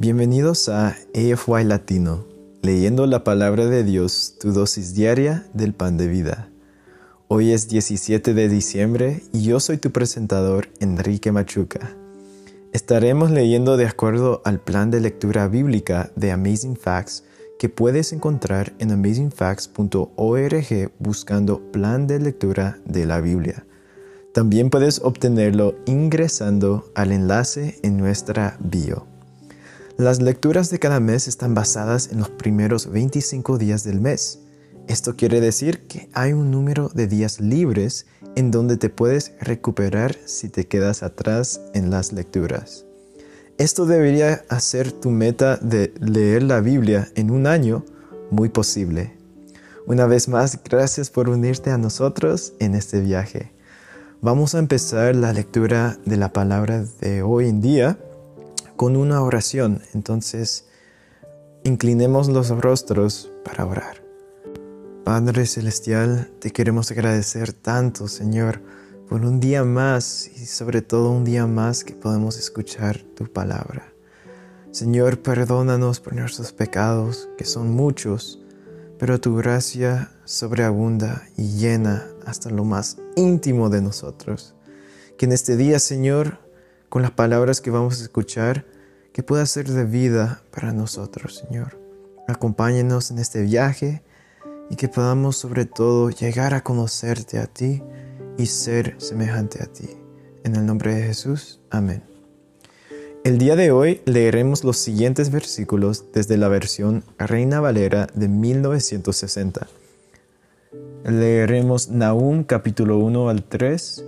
Bienvenidos a AFY Latino, leyendo la palabra de Dios, tu dosis diaria del pan de vida. Hoy es 17 de diciembre y yo soy tu presentador, Enrique Machuca. Estaremos leyendo de acuerdo al plan de lectura bíblica de Amazing Facts que puedes encontrar en amazingfacts.org buscando plan de lectura de la Biblia. También puedes obtenerlo ingresando al enlace en nuestra bio. Las lecturas de cada mes están basadas en los primeros 25 días del mes. Esto quiere decir que hay un número de días libres en donde te puedes recuperar si te quedas atrás en las lecturas. Esto debería hacer tu meta de leer la Biblia en un año muy posible. Una vez más, gracias por unirte a nosotros en este viaje. Vamos a empezar la lectura de la palabra de hoy en día con una oración. Entonces, inclinemos los rostros para orar. Padre Celestial, te queremos agradecer tanto, Señor, por un día más y sobre todo un día más que podemos escuchar tu palabra. Señor, perdónanos por nuestros pecados, que son muchos, pero tu gracia sobreabunda y llena hasta lo más íntimo de nosotros. Que en este día, Señor, con las palabras que vamos a escuchar, que pueda ser de vida para nosotros, Señor. Acompáñenos en este viaje y que podamos sobre todo llegar a conocerte a ti y ser semejante a ti. En el nombre de Jesús, amén. El día de hoy leeremos los siguientes versículos desde la versión Reina Valera de 1960. Leeremos Nahum capítulo 1 al 3,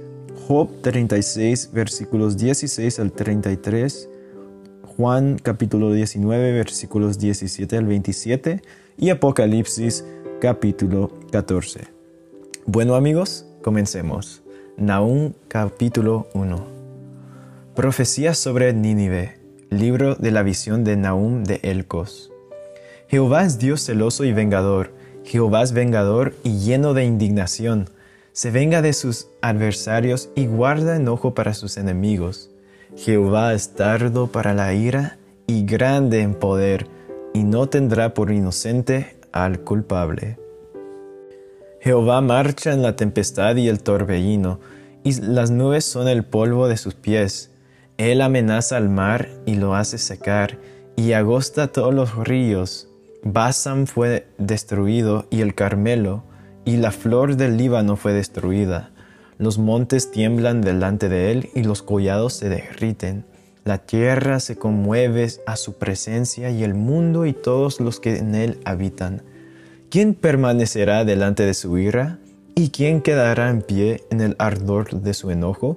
Job 36 versículos 16 al 33, Juan capítulo 19 versículos 17 al 27 y Apocalipsis capítulo 14. Bueno amigos, Comencemos. Nahum capítulo 1. Profecía sobre Nínive. Libro de la visión de Nahum de Elcos. Jehová es Dios celoso y vengador. Jehová es vengador y lleno de indignación. Se venga de sus adversarios y guarda enojo para sus enemigos. Jehová es tardo para la ira y grande en poder, y no tendrá por inocente al culpable. Jehová marcha en la tempestad y el torbellino, y las nubes son el polvo de sus pies. Él amenaza al mar y lo hace secar, y agosta todos los ríos. Basán fue destruido y el Carmelo, y la flor del Líbano fue destruida. Los montes tiemblan delante de él y los collados se derriten. La tierra se conmueve a su presencia y el mundo y todos los que en él habitan. ¿Quién permanecerá delante de su ira? ¿Y quién quedará en pie en el ardor de su enojo?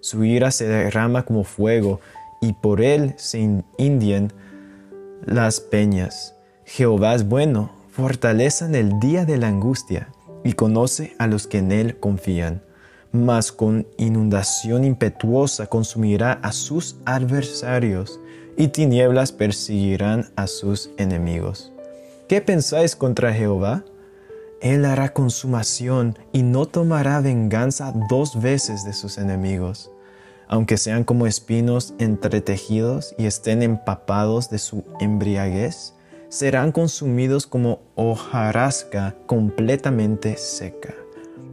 Su ira se derrama como fuego, y por él se indian las peñas. Jehová es bueno, fortaleza en el día de la angustia, y conoce a los que en él confían. Mas con inundación impetuosa consumirá a sus adversarios, y tinieblas perseguirán a sus enemigos. ¿Qué pensáis contra Jehová? Él hará consumación y no tomará venganza dos veces de sus enemigos, aunque sean como espinos entretejidos y estén empapados de su embriaguez, serán consumidos como hojarasca completamente seca.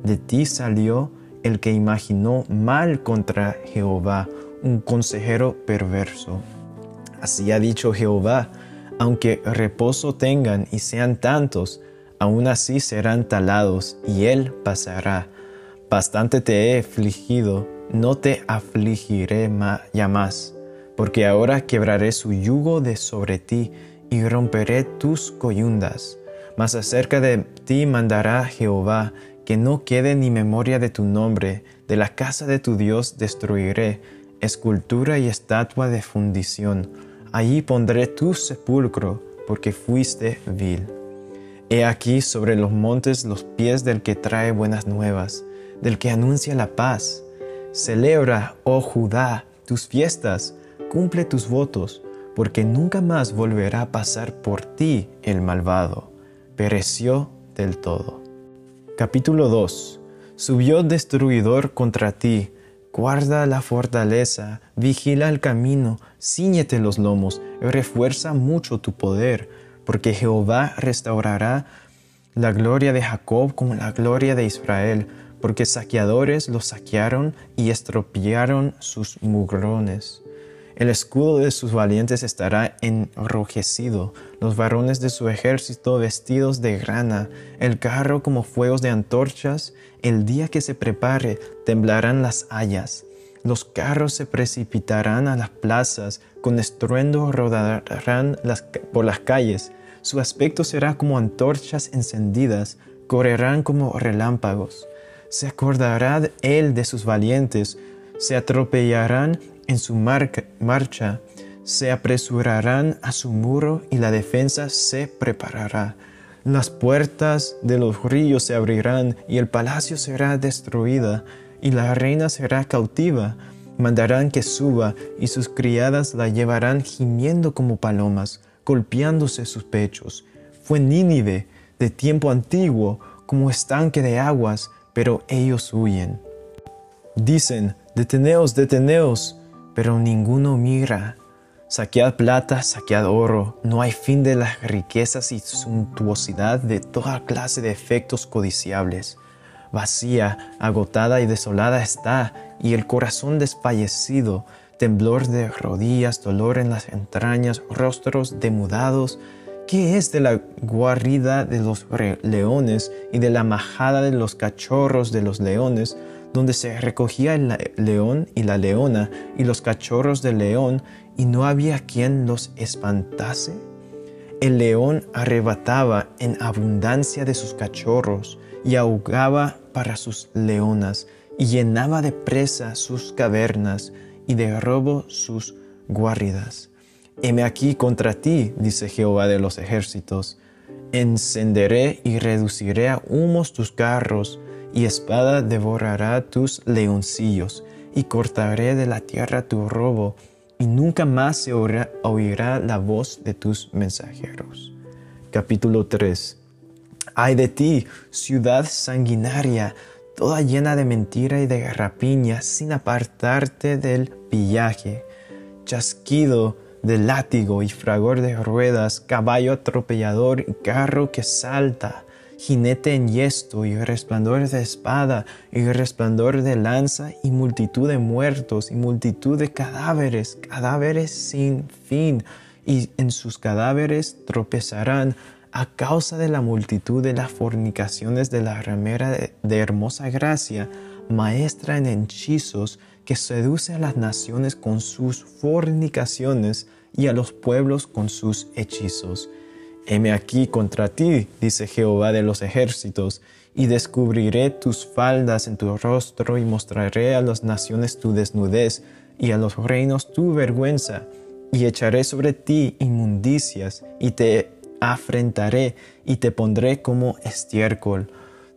De ti salió el que imaginó mal contra Jehová, un consejero perverso. Así ha dicho Jehová, aunque reposo tengan y sean tantos, aún así serán talados, y él pasará. Bastante te he afligido, no te afligiré ya más, porque ahora quebraré su yugo de sobre ti, y romperé tus coyundas. Mas acerca de ti mandará Jehová, que no quede ni memoria de tu nombre, de la casa de tu Dios destruiré, escultura y estatua de fundición allí pondré tu sepulcro, porque fuiste vil. He aquí sobre los montes los pies del que trae buenas nuevas, del que anuncia la paz. Celebra, oh Judá, tus fiestas, cumple tus votos, porque nunca más volverá a pasar por ti el malvado. Pereció del todo. Capítulo 2. Subió destruidor contra ti, Guarda la fortaleza, vigila el camino, ciñete los lomos, refuerza mucho tu poder, porque Jehová restaurará la gloria de Jacob como la gloria de Israel, porque saqueadores los saquearon y estropearon sus mugrones. El escudo de sus valientes estará enrojecido, los varones de su ejército vestidos de grana, el carro como fuegos de antorchas, el día que se prepare temblarán las hayas. Los carros se precipitarán a las plazas, con estruendo rodarán por las calles. Su aspecto será como antorchas encendidas, correrán como relámpagos. Se acordará él de sus valientes, se atropellarán en su marcha, se apresurarán a su muro y la defensa se preparará. Las puertas de los ríos se abrirán y el palacio será destruida y la reina será cautiva. Mandarán que suba y sus criadas la llevarán gimiendo como palomas, golpeándose sus pechos. Fue Nínive de tiempo antiguo como estanque de aguas, pero ellos huyen. Dicen, deteneos, deteneos, pero ninguno mira. Saquead plata, saquead oro, no hay fin de las riquezas y suntuosidad de toda clase de efectos codiciables. Vacía, agotada y desolada está, y el corazón desfallecido, temblor de rodillas, dolor en las entrañas, rostros demudados. ¿Qué es de la guarida de los leones y de la majada de los cachorros de los leones? Donde se recogía el león y la leona y los cachorros del león, y no había quien los espantase? El león arrebataba en abundancia de sus cachorros, y ahogaba para sus leonas, y llenaba de presa sus cavernas, y de robo sus guaridas. Heme aquí contra ti, dice Jehová de los ejércitos, encenderé y reduciré a humos tus carros, y espada devorará tus leoncillos, y cortaré de la tierra tu robo, y nunca más se oirá, la voz de tus mensajeros. Capítulo 3 Ay de ti, ciudad sanguinaria, toda llena de mentira y de rapiña, sin apartarte del pillaje, chasquido de látigo y fragor de ruedas, caballo atropellador y carro que salta jinete en yesto y resplandor de espada y resplandor de lanza y multitud de muertos y multitud de cadáveres, cadáveres sin fin, y en sus cadáveres tropezarán a causa de la multitud de las fornicaciones de la ramera de, de hermosa gracia, maestra en hechizos, que seduce a las naciones con sus fornicaciones y a los pueblos con sus hechizos Heme aquí contra ti, dice Jehová de los ejércitos, y descubriré tus faldas en tu rostro y mostraré a las naciones tu desnudez y a los reinos tu vergüenza, y echaré sobre ti inmundicias y te afrentaré y te pondré como estiércol.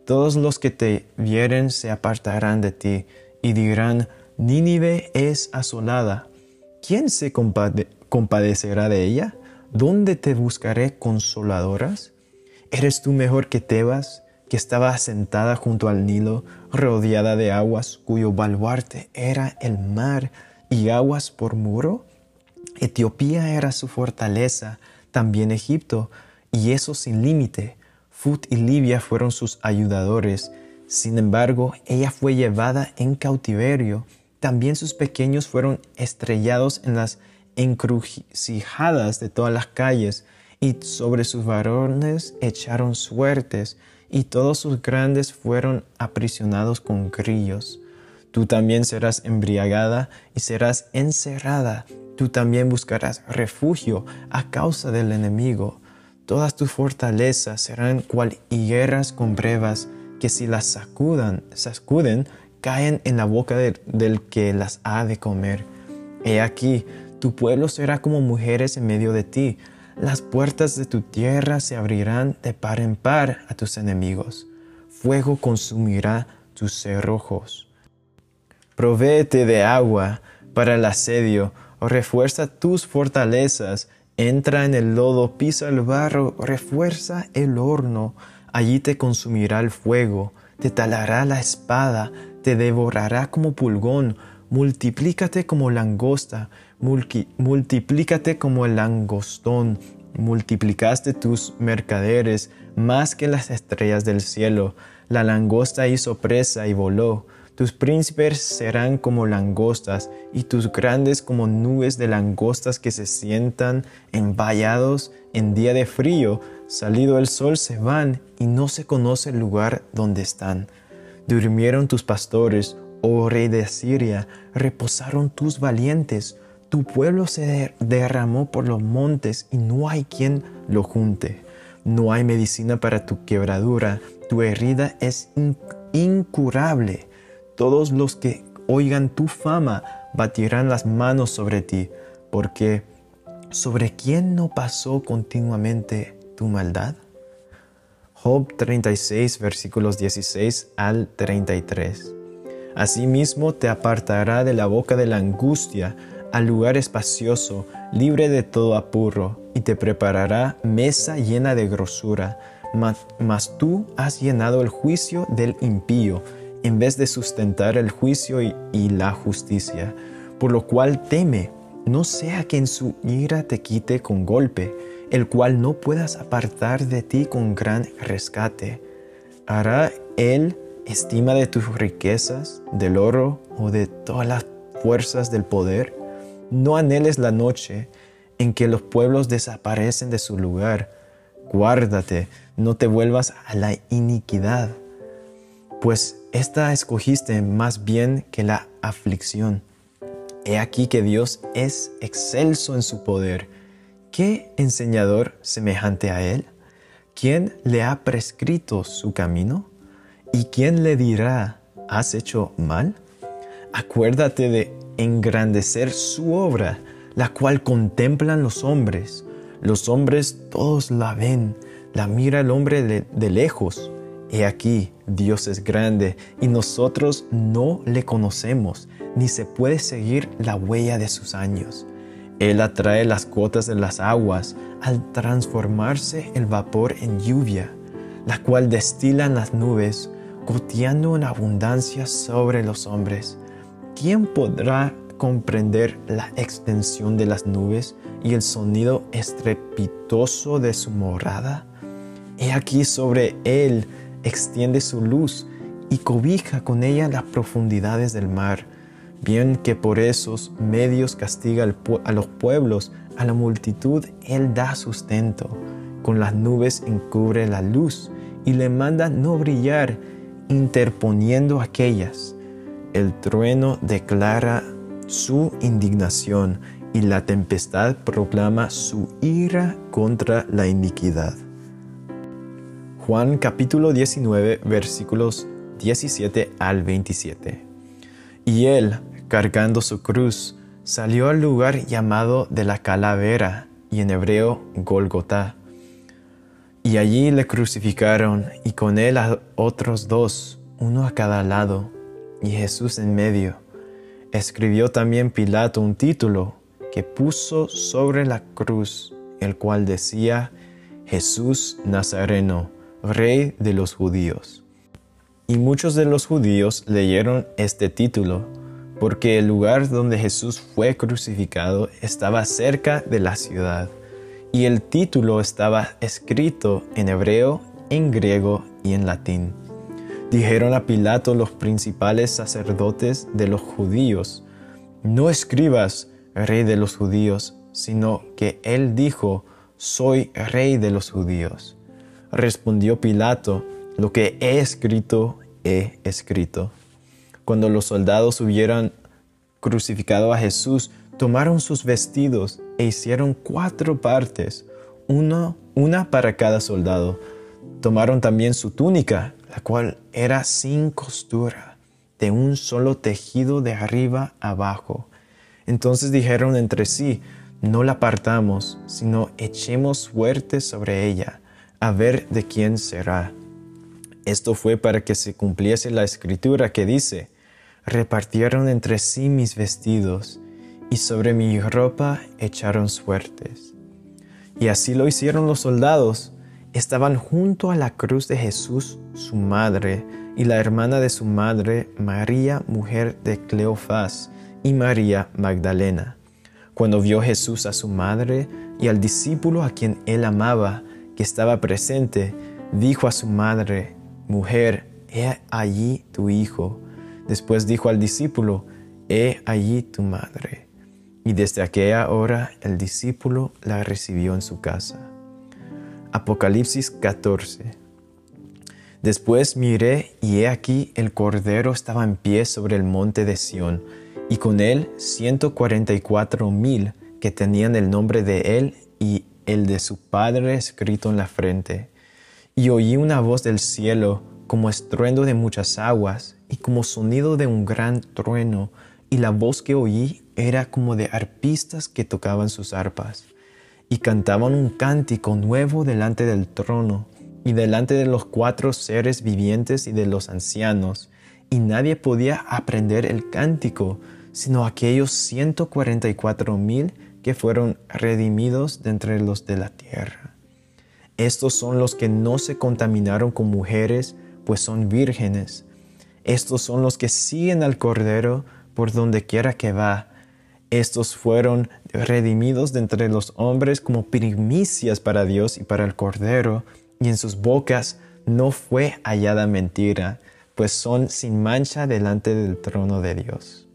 Todos los que te vieren se apartarán de ti y dirán, Nínive es asolada. ¿Quién se compadecerá de ella? ¿Dónde te buscaré consoladoras? ¿Eres tú mejor que Tebas, que estaba sentada junto al Nilo, rodeada de aguas, cuyo baluarte era el mar y aguas por muro? Etiopía era su fortaleza, también Egipto, y eso sin límite. Fut y Libia fueron sus ayudadores. Sin embargo, ella fue llevada en cautiverio. También sus pequeños fueron estrellados en las encrucijadas de todas las calles, y sobre sus varones echaron suertes, y todos sus grandes fueron aprisionados con grillos. Tú también serás embriagada y serás encerrada. Tú también buscarás refugio a causa del enemigo. Todas tus fortalezas serán cual higueras con brevas, que si las sacudan, sacuden, caen en la boca del que las ha de comer. He aquí, tu pueblo será como mujeres en medio de ti. Las puertas de tu tierra se abrirán de par en par a tus enemigos. Fuego consumirá tus cerrojos. Provéete de agua para el asedio, refuerza tus fortalezas, entra en el lodo, pisa el barro, refuerza el horno, allí te consumirá el fuego, te talará la espada, te devorará como pulgón, multiplícate como langosta, multiplícate como el langostón, multiplicaste tus mercaderes más que las estrellas del cielo, la langosta hizo presa y voló, tus príncipes serán como langostas y tus grandes como nubes de langostas que se sientan envallados en día de frío. Salido el sol se van y no se conoce el lugar donde están. Durmieron tus pastores, oh rey de Asiria, reposaron tus valientes. Tu pueblo se derramó por los montes y no hay quien lo junte. No hay medicina para tu quebradura, tu herida es incurable todos los que oigan tu fama batirán las manos sobre ti, porque ¿sobre quién no pasó continuamente tu maldad? Job 36 versículos 16 al 33. Asimismo te apartará de la boca de la angustia al lugar espacioso, libre de todo apurro, y te preparará mesa llena de grosura. mas tú has llenado el juicio del impío, en vez de sustentar el juicio y, la justicia, por lo cual teme, no sea que en su ira te quite con golpe, el cual no puedas apartar de ti con gran rescate. ¿Hará él estima de tus riquezas, del oro o de todas las fuerzas del poder? No anheles la noche en que los pueblos desaparecen de su lugar. Guárdate, no te vuelvas a la iniquidad pues esta escogiste más bien que la aflicción. He aquí que Dios es excelso en su poder. ¿Qué enseñador semejante a Él? ¿Quién le ha prescrito su camino? ¿Y quién le dirá, has hecho mal? Acuérdate de engrandecer su obra, la cual contemplan los hombres. Los hombres todos la ven, la mira el hombre de, de lejos He aquí, Dios es grande y nosotros no le conocemos, ni se puede seguir la huella de sus años. Él atrae las gotas de las aguas al transformarse el vapor en lluvia, la cual destilan las nubes, goteando en abundancia sobre los hombres. ¿Quién podrá comprender la extensión de las nubes y el sonido estrepitoso de su morada? He aquí sobre él extiende su luz y cobija con ella las profundidades del mar. Bien que por esos medios castiga a los pueblos, a la multitud Él da sustento. Con las nubes encubre la luz y le manda no brillar, interponiendo aquellas. El trueno declara su indignación y la tempestad proclama su ira contra la iniquidad. Juan capítulo 19 versículos 17 al 27. Y él, cargando su cruz, salió al lugar llamado de la calavera y en hebreo Golgotá. Y allí le crucificaron y con él a otros dos, uno a cada lado, y Jesús en medio. Escribió también Pilato un título que puso sobre la cruz, el cual decía, Jesús Nazareno Rey de los judíos. Y muchos de los judíos leyeron este título, porque el lugar donde Jesús fue crucificado estaba cerca de la ciudad, y el título estaba escrito en hebreo, en griego y en latín. Dijeron a Pilato los principales sacerdotes de los judíos, no escribas rey de los judíos, sino que él dijo, soy rey de los judíos. Respondió Pilato, lo que he escrito, he escrito. Cuando los soldados hubieran crucificado a Jesús, tomaron sus vestidos e hicieron cuatro partes, una, una para cada soldado. Tomaron también su túnica, la cual era sin costura, de un solo tejido de arriba abajo. Entonces dijeron entre sí, no la partamos, sino echemos suerte sobre ella a ver de quién será. Esto fue para que se cumpliese la escritura que dice, repartieron entre sí mis vestidos, y sobre mi ropa echaron suertes. Y así lo hicieron los soldados, estaban junto a la cruz de Jesús su madre y la hermana de su madre, María, mujer de Cleofás, y María Magdalena. Cuando vio Jesús a su madre y al discípulo a quien él amaba, que estaba presente, dijo a su madre, Mujer, he allí tu hijo. Después dijo al discípulo, He allí tu madre. Y desde aquella hora el discípulo la recibió en su casa. Apocalipsis 14. Después miré y he aquí el Cordero estaba en pie sobre el monte de Sión, y con él ciento cuarenta y cuatro mil que tenían el nombre de él y el de su Padre escrito en la frente. Y oí una voz del cielo como estruendo de muchas aguas y como sonido de un gran trueno, y la voz que oí era como de arpistas que tocaban sus arpas y cantaban un cántico nuevo delante del trono y delante de los cuatro seres vivientes y de los ancianos, y nadie podía aprender el cántico, sino aquellos ciento cuarenta y cuatro mil que fueron redimidos de entre los de la tierra. Estos son los que no se contaminaron con mujeres, pues son vírgenes. Estos son los que siguen al Cordero por donde quiera que va. Estos fueron redimidos de entre los hombres como primicias para Dios y para el Cordero, y en sus bocas no fue hallada mentira, pues son sin mancha delante del trono de Dios.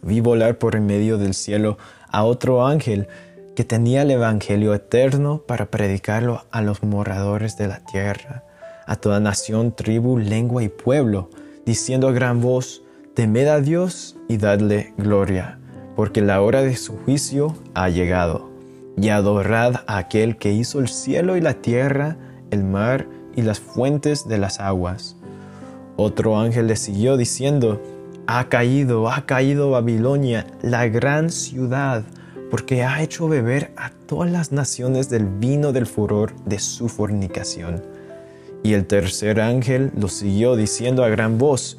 Vi volar por en medio del cielo a otro ángel que tenía el Evangelio eterno para predicarlo a los moradores de la tierra, a toda nación, tribu, lengua y pueblo, diciendo a gran voz, Temed a Dios y dadle gloria porque la hora de su juicio ha llegado. Y adorad a aquel que hizo el cielo y la tierra, el mar y las fuentes de las aguas. Otro ángel le siguió diciendo, Ha caído, ha caído Babilonia, la gran ciudad, porque ha hecho beber a todas las naciones del vino del furor de su fornicación. Y el tercer ángel lo siguió diciendo a gran voz,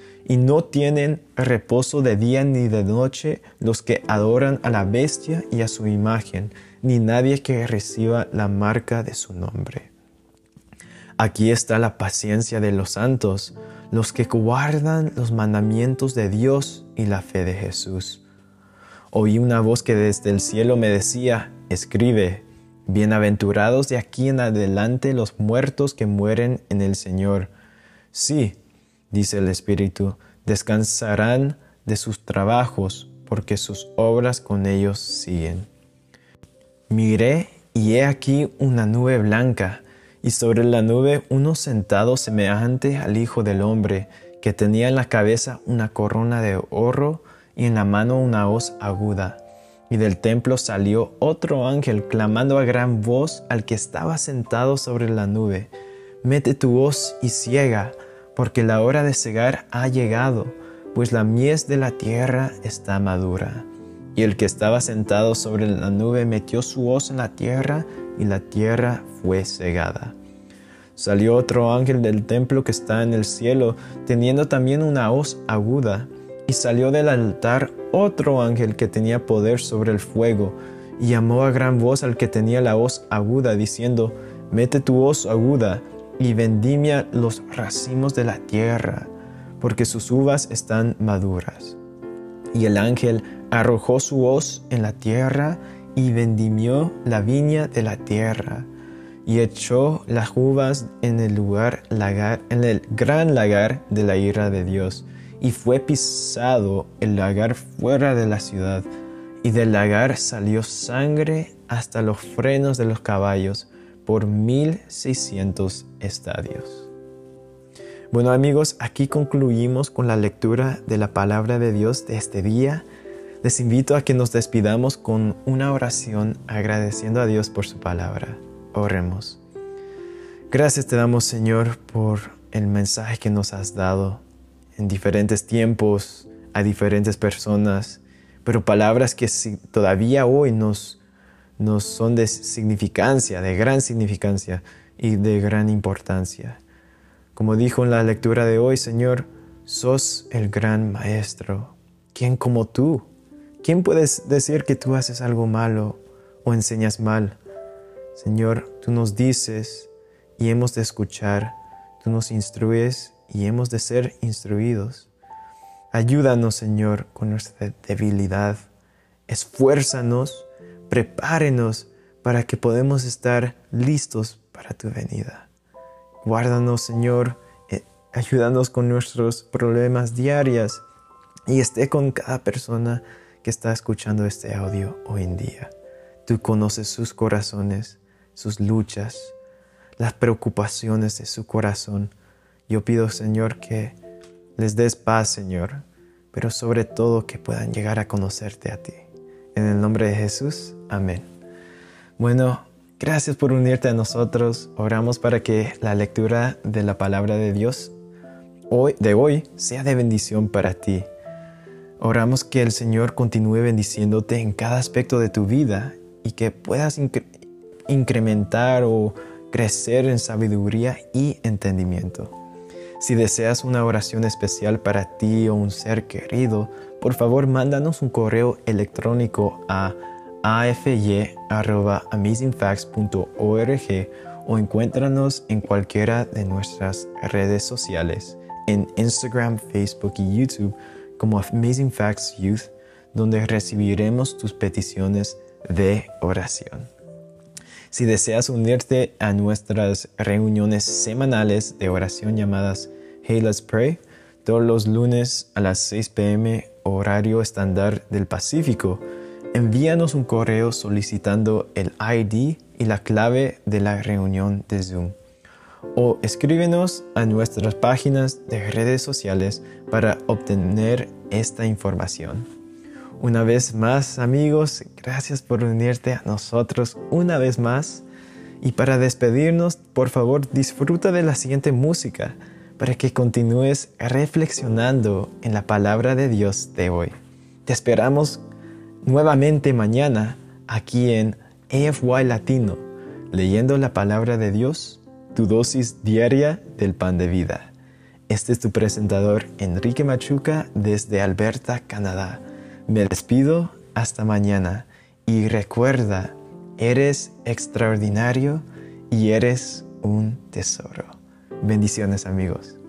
y no tienen reposo de día ni de noche los que adoran a la bestia y a su imagen, ni nadie que reciba la marca de su nombre. Aquí está la paciencia de los santos, los que guardan los mandamientos de Dios y la fe de Jesús. Oí una voz que desde el cielo me decía, escribe, bienaventurados de aquí en adelante los muertos que mueren en el Señor. Sí, dice el Espíritu, descansarán de sus trabajos, porque sus obras con ellos siguen. Miré y he aquí una nube blanca, y sobre la nube uno sentado semejante al Hijo del Hombre, que tenía en la cabeza una corona de oro y en la mano una hoz aguda. Y del templo salió otro ángel clamando a gran voz al que estaba sentado sobre la nube, Mete tu hoz y ciega, porque la hora de cegar ha llegado, pues la mies de la tierra está madura. Y el que estaba sentado sobre la nube metió su hoz en la tierra, y la tierra fue cegada. Salió otro ángel del templo que está en el cielo, teniendo también una hoz aguda, y salió del altar otro ángel que tenía poder sobre el fuego, y llamó a gran voz al que tenía la hoz aguda, diciendo, Mete tu hoz aguda y vendimia los racimos de la tierra, porque sus uvas están maduras. Y el ángel arrojó su hoz en la tierra y vendimió la viña de la tierra, y echó las uvas en el lugar lagar, en el gran lagar de la ira de Dios, y fue pisado el lagar fuera de la ciudad, y del lagar salió sangre hasta los frenos de los caballos, por 1600 estadios. Bueno amigos, aquí concluimos con la lectura de la palabra de Dios de este día. Les invito a que nos despidamos con una oración agradeciendo a Dios por su palabra. Oremos. Gracias te damos Señor por el mensaje que nos has dado en diferentes tiempos a diferentes personas, pero palabras que todavía hoy nos, nos son de significancia, de gran significancia y de gran importancia. Como dijo en la lectura de hoy, Señor, sos el gran maestro. ¿Quién como tú? ¿Quién puedes decir que tú haces algo malo o enseñas mal? Señor, tú nos dices y hemos de escuchar, tú nos instruyes y hemos de ser instruidos. Ayúdanos, Señor, con nuestra debilidad. Esfuérzanos, prepárenos para que podamos estar listos para tu venida. Guárdanos, Señor, eh, ayúdanos con nuestros problemas diarios y esté con cada persona que está escuchando este audio hoy en día. Tú conoces sus corazones, sus luchas, las preocupaciones de su corazón. Yo pido, Señor, que les des paz, Señor, pero sobre todo que puedan llegar a conocerte a ti. En el nombre de Jesús, amén. Bueno, gracias por unirte a nosotros. Oramos para que la lectura de la palabra de Dios hoy, de hoy sea de bendición para ti. Oramos que el Señor continúe bendiciéndote en cada aspecto de tu vida y que puedas incrementar o crecer en sabiduría y entendimiento. Si deseas una oración especial para ti o un ser querido, por favor mándanos un correo electrónico a afy.amazingfacts.org o encuéntranos en cualquiera de nuestras redes sociales, en Instagram, Facebook y YouTube como Amazing Facts Youth, donde recibiremos tus peticiones de oración. Si deseas unirte a nuestras reuniones semanales de oración llamadas Hey Let's Pray, todos los lunes a las 6 pm horario estándar del Pacífico, envíanos un correo solicitando el ID y la clave de la reunión de Zoom o escríbenos a nuestras páginas de redes sociales para obtener esta información. Una vez más, amigos, gracias por unirte a nosotros una vez más. Y para despedirnos, por favor, disfruta de la siguiente música para que continúes reflexionando en la palabra de Dios de hoy. Te esperamos nuevamente mañana aquí en AFY Latino, leyendo la palabra de Dios tu dosis diaria del pan de vida. Este es tu presentador Enrique Machuca desde Alberta, Canadá. Me despido hasta mañana y recuerda, eres extraordinario y eres un tesoro. Bendiciones amigos.